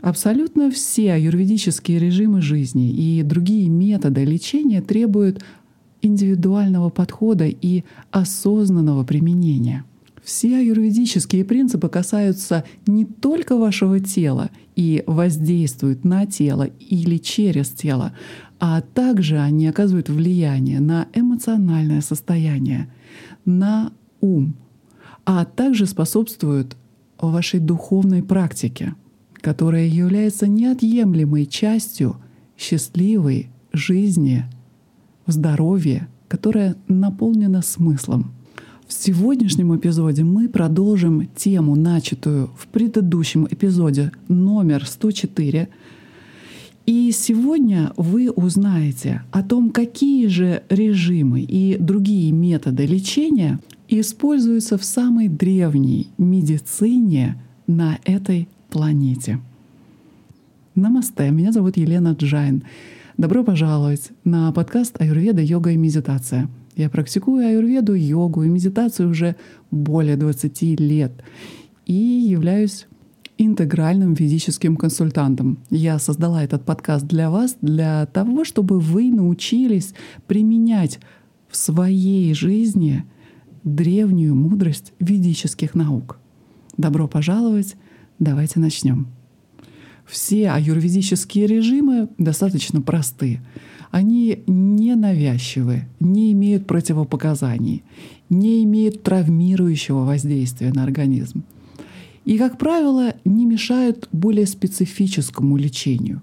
Абсолютно все аюрведические режимы жизни и другие методы лечения требуют индивидуального подхода и осознанного применения. Все аюрведические принципы касаются не только вашего тела и воздействуют на тело или через тело, а также они оказывают влияние на эмоциональное состояние, на ум, а также способствуют вашей духовной практике, которая является неотъемлемой частью счастливой жизни, здоровья, которая наполнена смыслом. В сегодняшнем эпизоде мы продолжим тему, начатую в предыдущем эпизоде номер 104. И сегодня вы узнаете о том, какие же режимы и другие методы лечения используются в самой древней медицине на этой планете. Намасте, меня зовут Елена Джайн. Добро пожаловать на подкаст «Аюрведа, йога и медитация». Я практикую аюрведу, йогу и медитацию уже более 20 лет и являюсь интегральным физическим консультантом. Я создала этот подкаст для вас, для того, чтобы вы научились применять в своей жизни древнюю мудрость ведических наук. Добро пожаловать, давайте начнем. Все аюрведические режимы достаточно просты. Они не навязчивы, не имеют противопоказаний, не имеют травмирующего воздействия на организм. И, как правило, не мешают более специфическому лечению.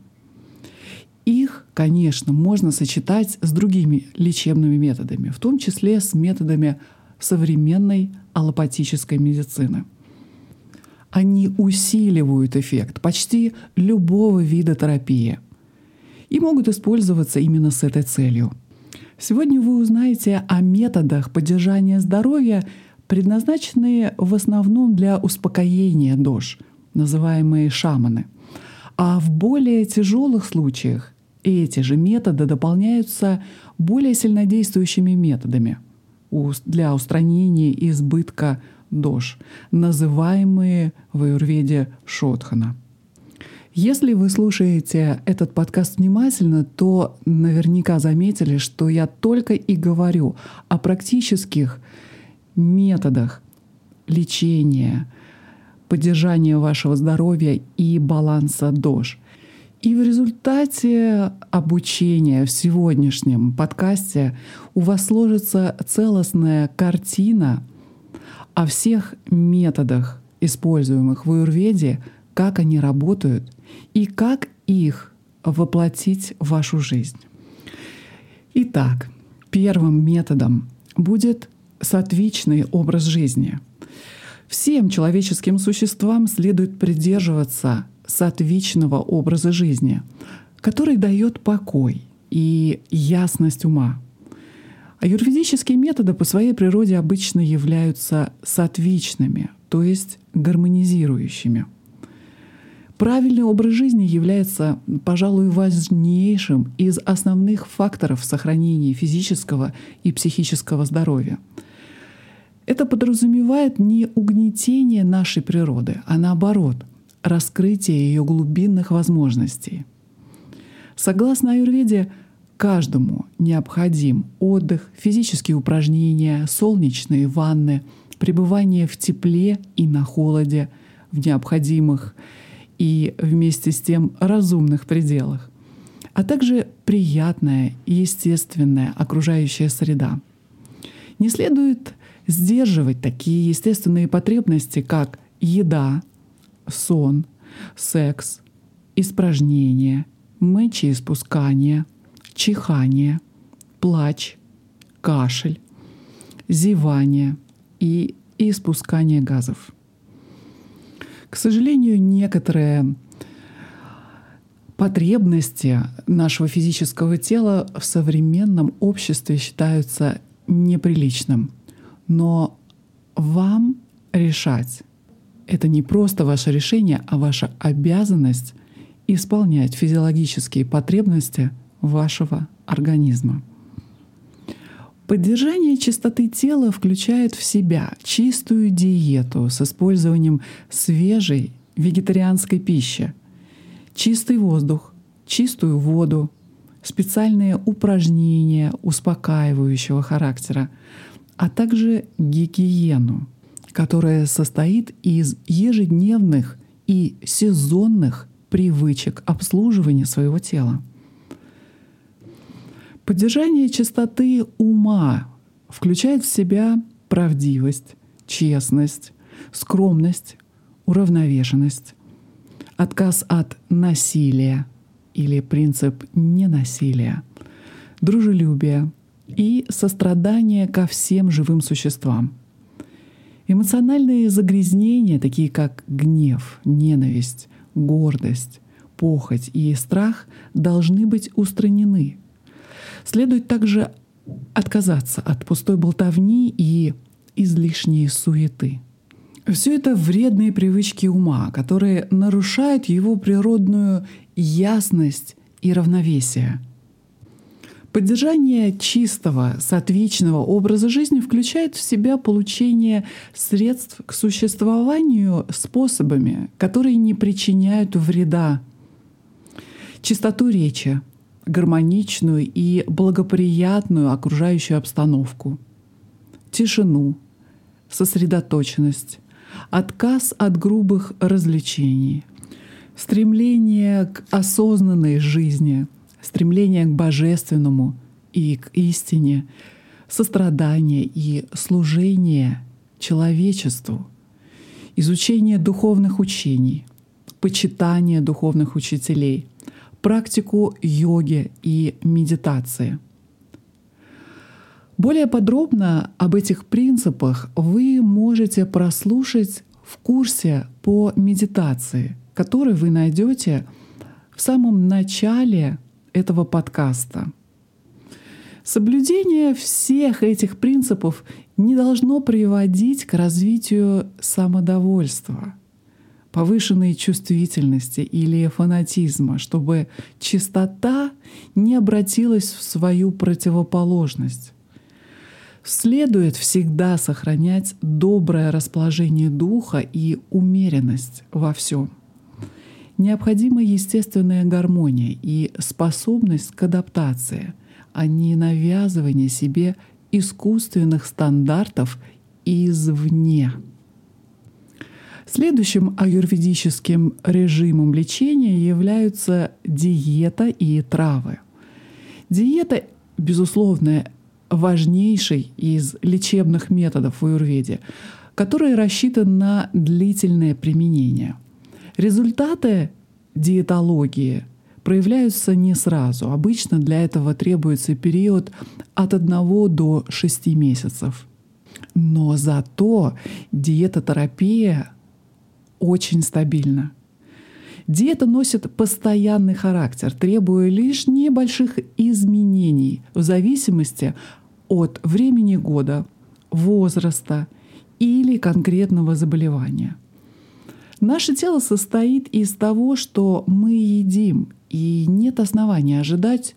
Их, конечно, можно сочетать с другими лечебными методами, в том числе с методами современной аллопатической медицины. Они усиливают эффект почти любого вида терапии и могут использоваться именно с этой целью. Сегодня вы узнаете о методах поддержания здоровья, предназначенные в основном для успокоения дож, называемые шаманы. А в более тяжелых случаях эти же методы дополняются более сильнодействующими методами – для устранения избытка дож, называемые в аюрведе шотхана. Если вы слушаете этот подкаст внимательно, то наверняка заметили, что я только и говорю о практических методах лечения, поддержания вашего здоровья и баланса дож. И в результате обучения в сегодняшнем подкасте у вас сложится целостная картина о всех методах, используемых в Аюрведе, как они работают и как их воплотить в вашу жизнь. Итак, первым методом будет сатвичный образ жизни. Всем человеческим существам следует придерживаться сатвичного образа жизни, который дает покой и ясность ума. Аюрведические методы по своей природе обычно являются сатвичными, то есть гармонизирующими. Правильный образ жизни является, пожалуй, важнейшим из основных факторов сохранения физического и психического здоровья. Это подразумевает не угнетение нашей природы, а наоборот — раскрытие ее глубинных возможностей. Согласно аюрведе, каждому необходим отдых, физические упражнения, солнечные ванны, пребывание в тепле и на холоде, в необходимых и вместе с тем разумных пределах, а также приятная и естественная окружающая среда. Не следует сдерживать такие естественные потребности, как еда, сон, секс, испражнение, мочеиспускание, чихание, плач, кашель, зевание и испускание газов. К сожалению, некоторые потребности нашего физического тела в современном обществе считаются неприличным. Но вам решать, это не просто ваше решение, а ваша обязанность исполнять физиологические потребности вашего организма. Поддержание чистоты тела включает в себя чистую диету с использованием свежей вегетарианской пищи чистый воздух, чистую воду, специальные упражнения успокаивающего характера, а также гигиену, которая состоит из ежедневных и сезонных привычек обслуживания своего тела. Поддержание чистоты ума включает в себя правдивость, честность, скромность, уравновешенность, отказ от насилия или принцип ненасилия, дружелюбие и сострадание ко всем живым существам. Эмоциональные загрязнения, такие как гнев, ненависть, гордость, похоть и страх, должны быть устранены. Следует также отказаться от пустой болтовни и излишней суеты. Все это вредные привычки ума, которые нарушают его природную ясность и равновесие. Поддержание чистого, сатвичного образа жизни включает в себя получение средств к существованию способами, которые не причиняют вреда. Чистоту речи, гармоничную и благоприятную окружающую обстановку, тишину, сосредоточенность, отказ от грубых развлечений, стремление к осознанной жизни, стремление к божественному и к истине, сострадание и служение человечеству, изучение духовных учений, почитание духовных учителей, практику йоги и медитации — более подробно об этих принципах вы можете прослушать в курсе по медитации, который вы найдете в самом начале этого подкаста. Соблюдение всех этих принципов не должно приводить к развитию самодовольства, повышенной чувствительности или фанатизма, чтобы чистота не обратилась в свою противоположность. Следует всегда сохранять доброе расположение духа и умеренность во всем. Необходима естественная гармония и способность к адаптации, а не навязывание себе искусственных стандартов извне. Следующим аюрведическим режимом лечения являются диета и травы. Диета, безусловно, важнейший из лечебных методов в аюрведе, который рассчитан на длительное применение. Результаты диетологии проявляются не сразу. Обычно для этого требуется период от 1 до 6 месяцев. Но зато диетотерапия очень стабильна. Диета носит постоянный характер, требуя лишь небольших изменений в зависимости от времени года, возраста или конкретного заболевания. Наше тело состоит из того, что мы едим, и нет основания ожидать,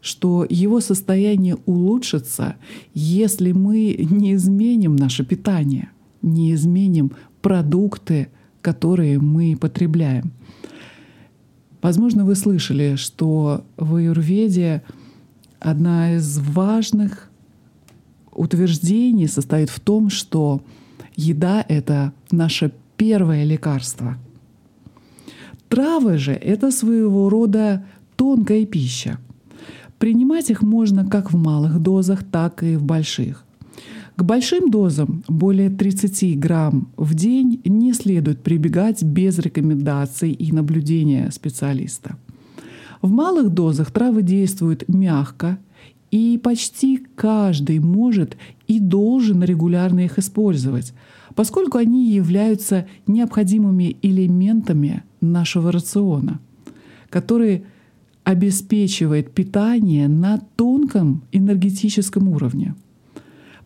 что его состояние улучшится, если мы не изменим наше питание, не изменим продукты, которые мы потребляем. Возможно, вы слышали, что в аюрведе одна из важных утверждений состоит в том, что еда — это наше первое лекарство. Травы же — это своего рода тонкая пища. Принимать их можно как в малых дозах, так и в больших. К большим дозам, более 30 грамм в день, не следует прибегать без рекомендаций и наблюдения специалиста. В малых дозах травы действуют мягко, и почти каждый может и должен регулярно их использовать, поскольку они являются необходимыми элементами нашего рациона, который обеспечивает питание на тонком энергетическом уровне –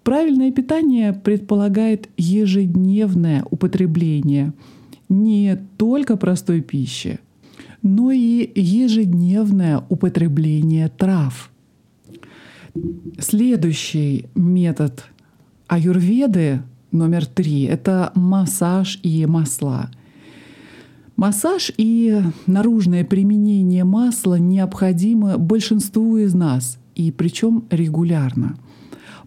Правильное питание предполагает ежедневное употребление не только простой пищи, но и ежедневное употребление трав. Следующий метод аюрведы номер три — это массаж и масла. Массаж и наружное применение масла необходимы большинству из нас, и причем регулярно.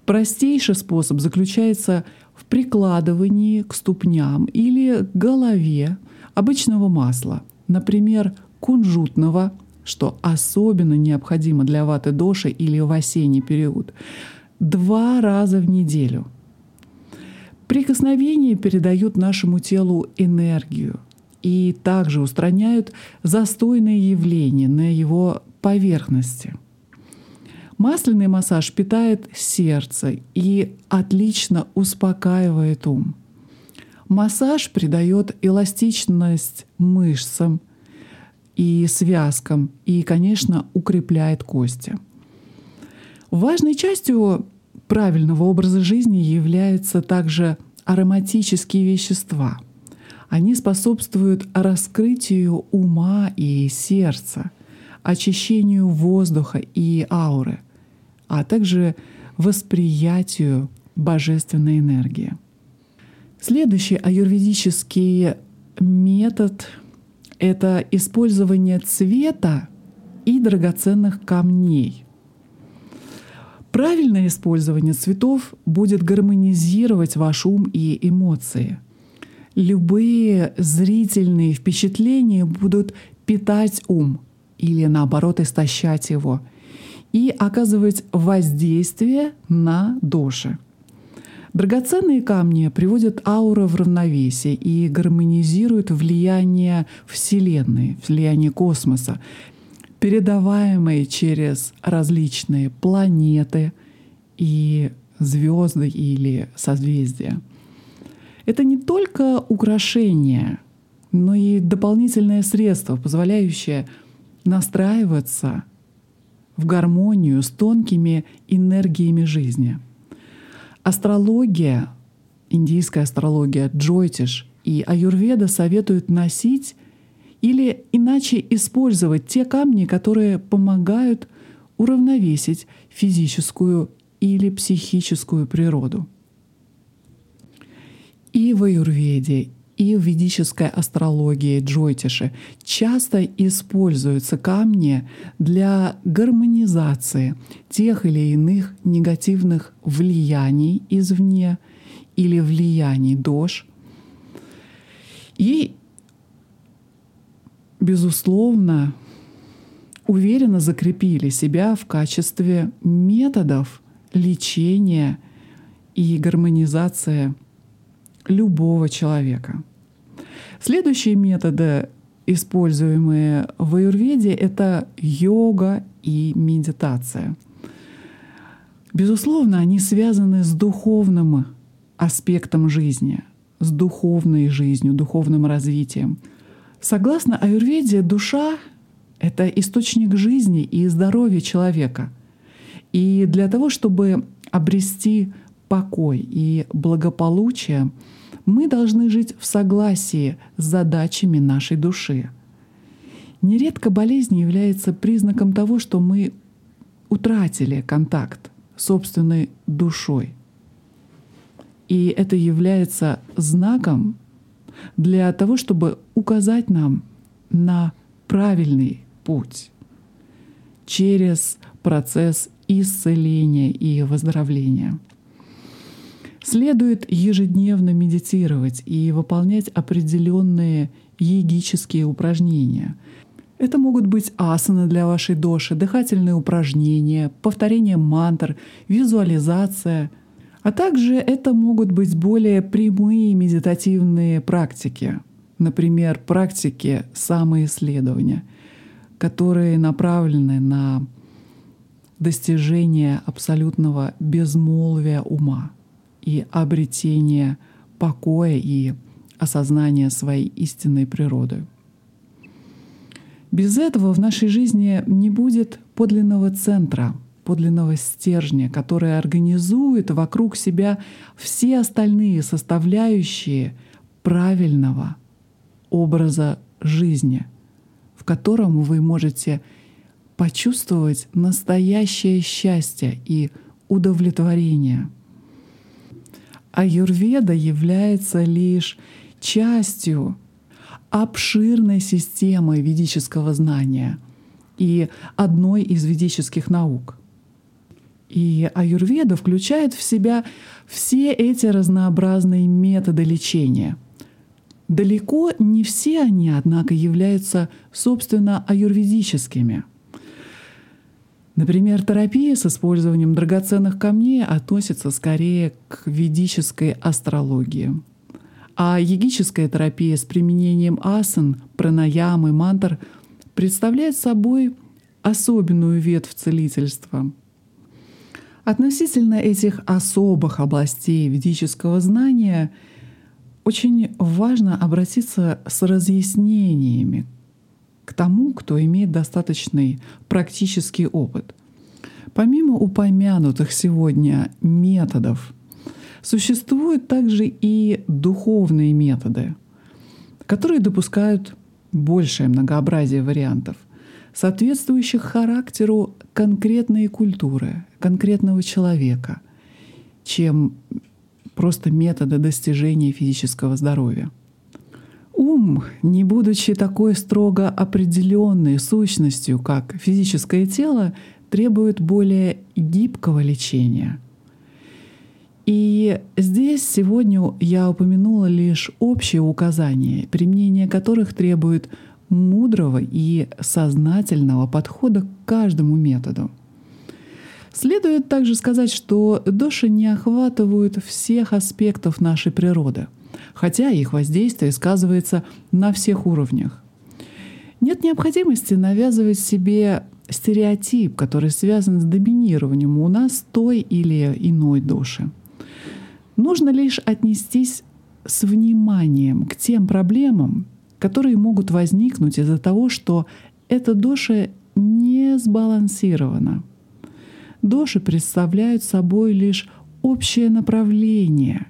Простейший способ заключается в прикладывании к ступням или к голове обычного масла, например, кунжутного, что особенно необходимо для ваты доши или в осенний период, два раза в неделю. Прикосновения передают нашему телу энергию – и также устраняют застойные явления на его поверхности. Масляный массаж питает сердце и отлично успокаивает ум. Массаж придает эластичность мышцам и связкам и, конечно, укрепляет кости. Важной частью правильного образа жизни являются также ароматические вещества – они способствуют раскрытию ума и сердца, очищению воздуха и ауры, а также восприятию божественной энергии. Следующий аюрведический метод — это использование цвета и драгоценных камней. Правильное использование цветов будет гармонизировать ваш ум и эмоции — любые зрительные впечатления будут питать ум или наоборот истощать его и оказывать воздействие на души. Драгоценные камни приводят ауру в равновесие и гармонизируют влияние Вселенной, влияние космоса, передаваемые через различные планеты и звезды или созвездия. Это не только украшение, но и дополнительное средство, позволяющее настраиваться в гармонию с тонкими энергиями жизни. Астрология, индийская астрология, джойтиш и аюрведа советуют носить или иначе использовать те камни, которые помогают уравновесить физическую или психическую природу. И в аюрведе, и в ведической астрологии джойтиши часто используются камни для гармонизации тех или иных негативных влияний извне или влияний дож. И, безусловно, уверенно закрепили себя в качестве методов лечения и гармонизации любого человека. Следующие методы, используемые в аюрведе, это йога и медитация. Безусловно, они связаны с духовным аспектом жизни, с духовной жизнью, духовным развитием. Согласно аюрведе, душа — это источник жизни и здоровья человека. И для того, чтобы обрести покой и благополучие, мы должны жить в согласии с задачами нашей души. Нередко болезнь является признаком того, что мы утратили контакт с собственной душой. И это является знаком для того, чтобы указать нам на правильный путь через процесс исцеления и выздоровления. Следует ежедневно медитировать и выполнять определенные йогические упражнения. Это могут быть асаны для вашей доши, дыхательные упражнения, повторение мантр, визуализация, а также это могут быть более прямые медитативные практики, например, практики самоисследования, которые направлены на достижение абсолютного безмолвия ума и обретение покоя и осознания своей истинной природы. Без этого в нашей жизни не будет подлинного центра, подлинного стержня, который организует вокруг себя все остальные составляющие правильного образа жизни, в котором вы можете почувствовать настоящее счастье и удовлетворение – Аюрведа является лишь частью обширной системой ведического знания и одной из ведических наук. И аюрведа включает в себя все эти разнообразные методы лечения. Далеко не все они, однако, являются, собственно, аюрведическими. Например, терапия с использованием драгоценных камней относится скорее к ведической астрологии. А йогическая терапия с применением асан, пранаямы, мантр представляет собой особенную ветвь целительства — Относительно этих особых областей ведического знания очень важно обратиться с разъяснениями к тому, кто имеет достаточный практический опыт. Помимо упомянутых сегодня методов, существуют также и духовные методы, которые допускают большее многообразие вариантов, соответствующих характеру конкретной культуры, конкретного человека, чем просто методы достижения физического здоровья. Не будучи такой строго определенной сущностью, как физическое тело, требует более гибкого лечения. И здесь сегодня я упомянула лишь общие указания, применение которых требует мудрого и сознательного подхода к каждому методу. Следует также сказать, что доши не охватывают всех аспектов нашей природы, хотя их воздействие сказывается на всех уровнях. Нет необходимости навязывать себе стереотип, который связан с доминированием у нас той или иной души. Нужно лишь отнестись с вниманием к тем проблемам, которые могут возникнуть из-за того, что эта доша не сбалансирована. Доши представляют собой лишь общее направление,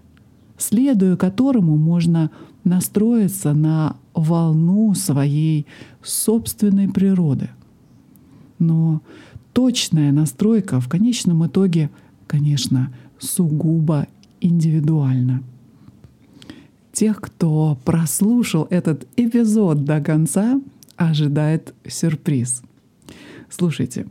следуя которому можно настроиться на волну своей собственной природы. Но точная настройка в конечном итоге, конечно, сугубо индивидуальна тех, кто прослушал этот эпизод до конца, ожидает сюрприз. Слушайте,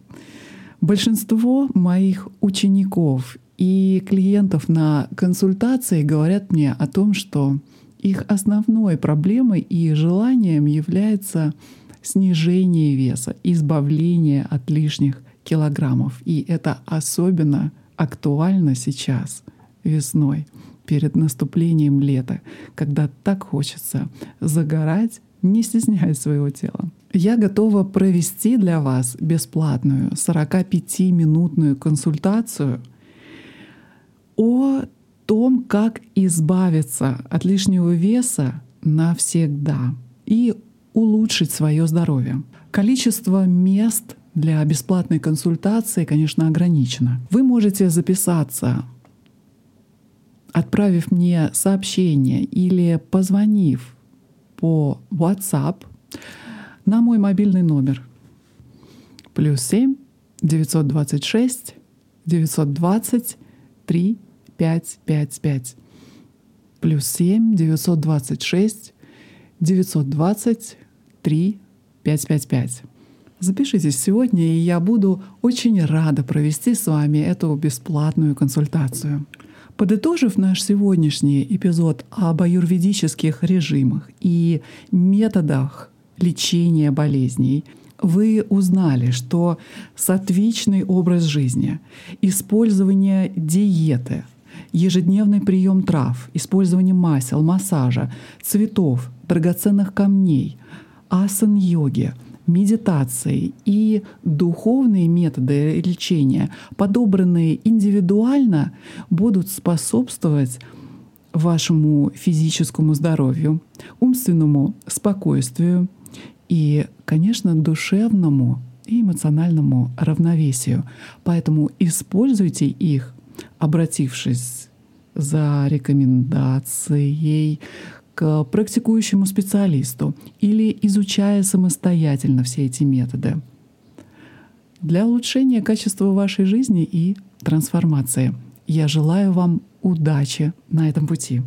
большинство моих учеников и клиентов на консультации говорят мне о том, что их основной проблемой и желанием является снижение веса, избавление от лишних килограммов. И это особенно актуально сейчас, весной перед наступлением лета, когда так хочется загорать, не стесняя своего тела. Я готова провести для вас бесплатную 45-минутную консультацию о том, как избавиться от лишнего веса навсегда и улучшить свое здоровье. Количество мест для бесплатной консультации, конечно, ограничено. Вы можете записаться отправив мне сообщение или позвонив по WhatsApp на мой мобильный номер плюс 7 926 920 3 5 5 5 плюс 7 926 920 3 5 5 5. Запишитесь сегодня, и я буду очень рада провести с вами эту бесплатную консультацию. Подытожив наш сегодняшний эпизод об аюрведических режимах и методах лечения болезней, вы узнали, что сатвичный образ жизни, использование диеты, ежедневный прием трав, использование масел, массажа, цветов, драгоценных камней, асан-йоги — медитации и духовные методы лечения, подобранные индивидуально, будут способствовать вашему физическому здоровью, умственному спокойствию и, конечно, душевному и эмоциональному равновесию. Поэтому используйте их, обратившись за рекомендацией к практикующему специалисту или изучая самостоятельно все эти методы для улучшения качества вашей жизни и трансформации. Я желаю вам удачи на этом пути.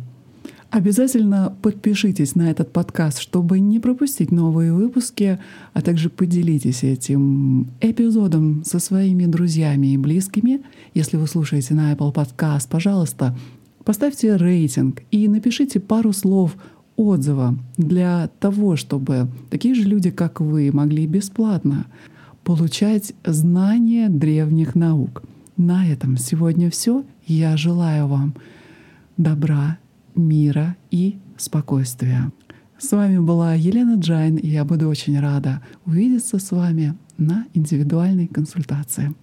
Обязательно подпишитесь на этот подкаст, чтобы не пропустить новые выпуски, а также поделитесь этим эпизодом со своими друзьями и близкими. Если вы слушаете на Apple Podcast, пожалуйста, поставьте рейтинг и напишите пару слов отзыва для того, чтобы такие же люди, как вы, могли бесплатно получать знания древних наук. На этом сегодня все. Я желаю вам добра, мира и спокойствия. С вами была Елена Джайн, и я буду очень рада увидеться с вами на индивидуальной консультации.